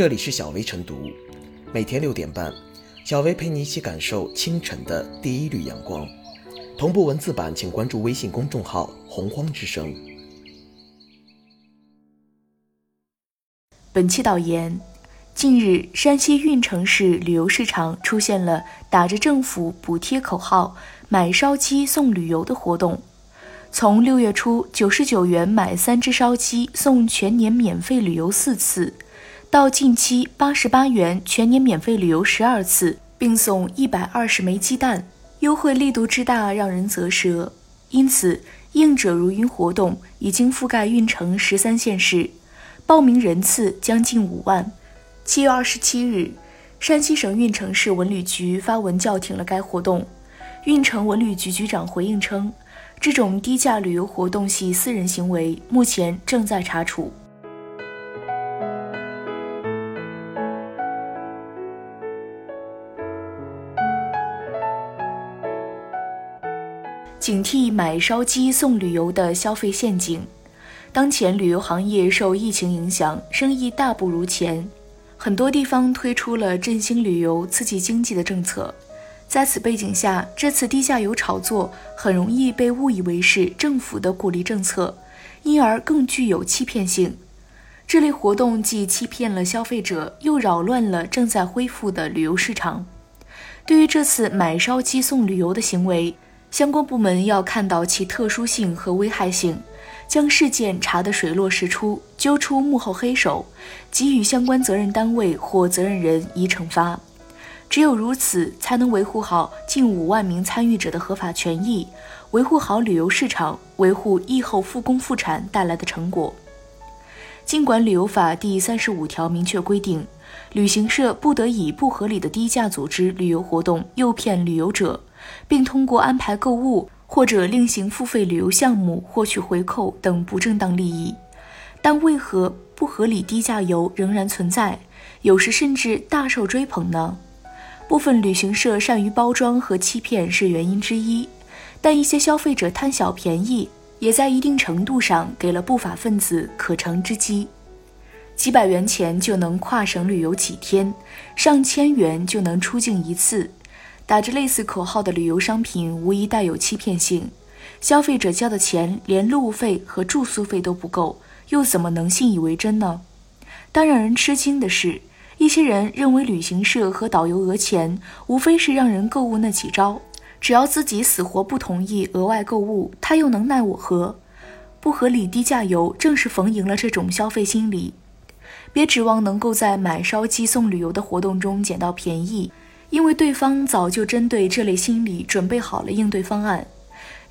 这里是小薇晨读，每天六点半，小薇陪你一起感受清晨的第一缕阳光。同步文字版，请关注微信公众号“洪荒之声”。本期导言：近日，山西运城市旅游市场出现了打着政府补贴口号“买烧鸡送旅游”的活动。从六月初九十九元买三只烧鸡送全年免费旅游四次，到近期八十八元全年免费旅游十二次，并送一百二十枚鸡蛋。优惠力度之大，让人啧舌。因此，应者如云活动已经覆盖运城十三县市，报名人次将近五万。七月二十七日，山西省运城市文旅局发文叫停了该活动。运城文旅局局长回应称，这种低价旅游活动系私人行为，目前正在查处。警惕买烧鸡送旅游的消费陷阱。当前旅游行业受疫情影响，生意大不如前，很多地方推出了振兴旅游、刺激经济的政策。在此背景下，这次低价游炒作很容易被误以为是政府的鼓励政策，因而更具有欺骗性。这类活动既欺骗了消费者，又扰乱了正在恢复的旅游市场。对于这次买烧鸡送旅游的行为，相关部门要看到其特殊性和危害性，将事件查得水落石出，揪出幕后黑手，给予相关责任单位或责任人以惩罚。只有如此，才能维护好近五万名参与者的合法权益，维护好旅游市场，维护疫后复工复产带来的成果。尽管旅游法第三十五条明确规定，旅行社不得以不合理的低价组织旅游活动，诱骗旅游者。并通过安排购物或者另行付费旅游项目获取回扣等不正当利益，但为何不合理低价游仍然存在，有时甚至大受追捧呢？部分旅行社善于包装和欺骗是原因之一，但一些消费者贪小便宜，也在一定程度上给了不法分子可乘之机。几百元钱就能跨省旅游几天，上千元就能出境一次。打着类似口号的旅游商品无疑带有欺骗性，消费者交的钱连路费和住宿费都不够，又怎么能信以为真呢？但让人吃惊的是，一些人认为旅行社和导游讹钱，无非是让人购物那几招，只要自己死活不同意额外购物，他又能奈我何？不合理低价游正是逢迎了这种消费心理。别指望能够在买烧鸡送旅游的活动中捡到便宜。因为对方早就针对这类心理准备好了应对方案，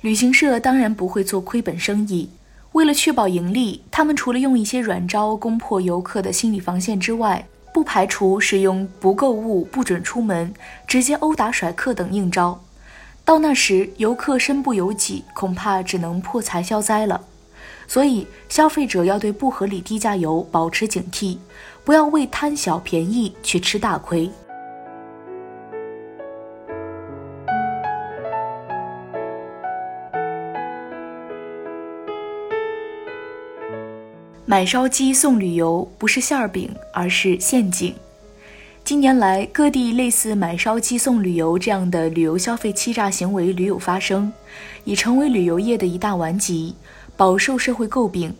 旅行社当然不会做亏本生意。为了确保盈利，他们除了用一些软招攻破游客的心理防线之外，不排除使用不购物、不准出门、直接殴打甩客等硬招。到那时，游客身不由己，恐怕只能破财消灾了。所以，消费者要对不合理低价游保持警惕，不要为贪小便宜去吃大亏。买烧鸡送旅游不是馅儿饼，而是陷阱。近年来，各地类似买烧鸡送旅游这样的旅游消费欺诈行为屡有发生，已成为旅游业的一大顽疾，饱受社会诟病。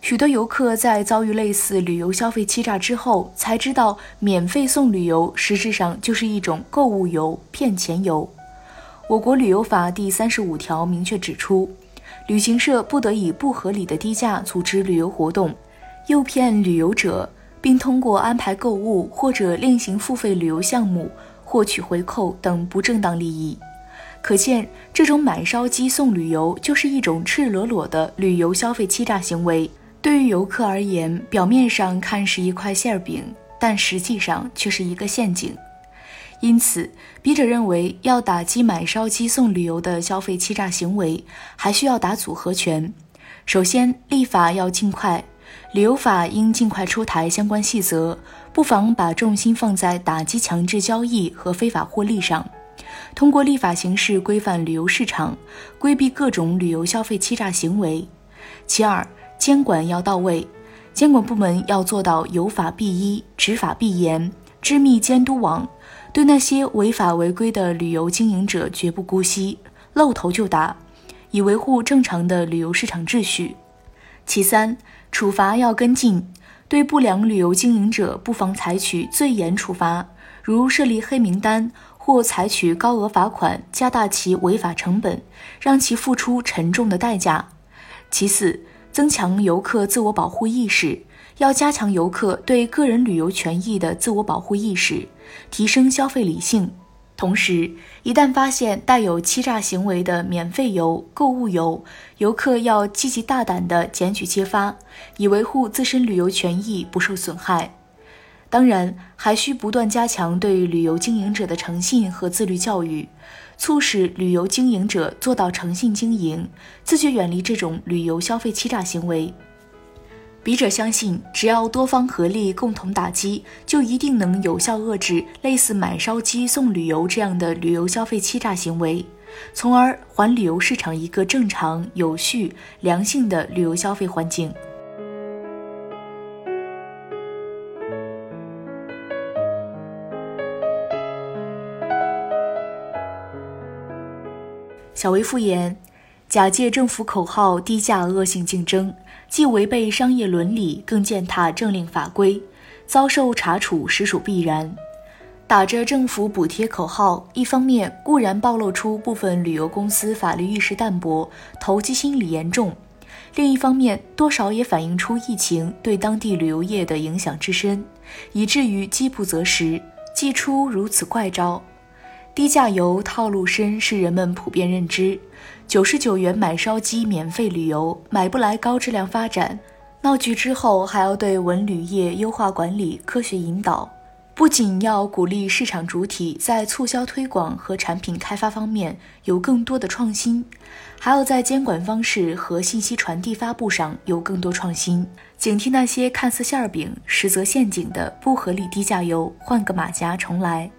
许多游客在遭遇类似旅游消费欺诈之后，才知道免费送旅游实质上就是一种购物游、骗钱游。我国旅游法第三十五条明确指出。旅行社不得以不合理的低价组织旅游活动，诱骗旅游者，并通过安排购物或者另行付费旅游项目获取回扣等不正当利益。可见，这种买烧鸡送旅游就是一种赤裸裸的旅游消费欺诈行为。对于游客而言，表面上看是一块馅饼，但实际上却是一个陷阱。因此，笔者认为，要打击买烧鸡送旅游的消费欺诈行为，还需要打组合拳。首先，立法要尽快，旅游法应尽快出台相关细则，不妨把重心放在打击强制交易和非法获利上，通过立法形式规范旅游市场，规避各种旅游消费欺诈行为。其二，监管要到位。监管部门要做到有法必依、执法必严、织密监督网，对那些违法违规的旅游经营者绝不姑息，露头就打，以维护正常的旅游市场秩序。其三，处罚要跟进，对不良旅游经营者不妨采取最严处罚，如设立黑名单或采取高额罚款，加大其违法成本，让其付出沉重的代价。其次，增强游客自我保护意识，要加强游客对个人旅游权益的自我保护意识，提升消费理性。同时，一旦发现带有欺诈行为的免费游、购物游，游客要积极大胆地检举揭发，以维护自身旅游权益不受损害。当然，还需不断加强对旅游经营者的诚信和自律教育。促使旅游经营者做到诚信经营，自觉远离这种旅游消费欺诈行为。笔者相信，只要多方合力，共同打击，就一定能有效遏制类似买烧鸡送旅游这样的旅游消费欺诈行为，从而还旅游市场一个正常、有序、良性的旅游消费环境。小微复言，假借政府口号低价恶性竞争，既违背商业伦理，更践踏政令法规，遭受查处实属必然。打着政府补贴口号，一方面固然暴露出部分旅游公司法律意识淡薄、投机心理严重；另一方面，多少也反映出疫情对当地旅游业的影响之深，以至于饥不择食，祭出如此怪招。低价游套路深是人们普遍认知，九十九元买烧鸡免费旅游买不来高质量发展。闹剧之后还要对文旅业优化管理、科学引导，不仅要鼓励市场主体在促销推广和产品开发方面有更多的创新，还要在监管方式和信息传递发布上有更多创新，警惕那些看似馅饼实则陷阱的不合理低价游，换个马甲重来。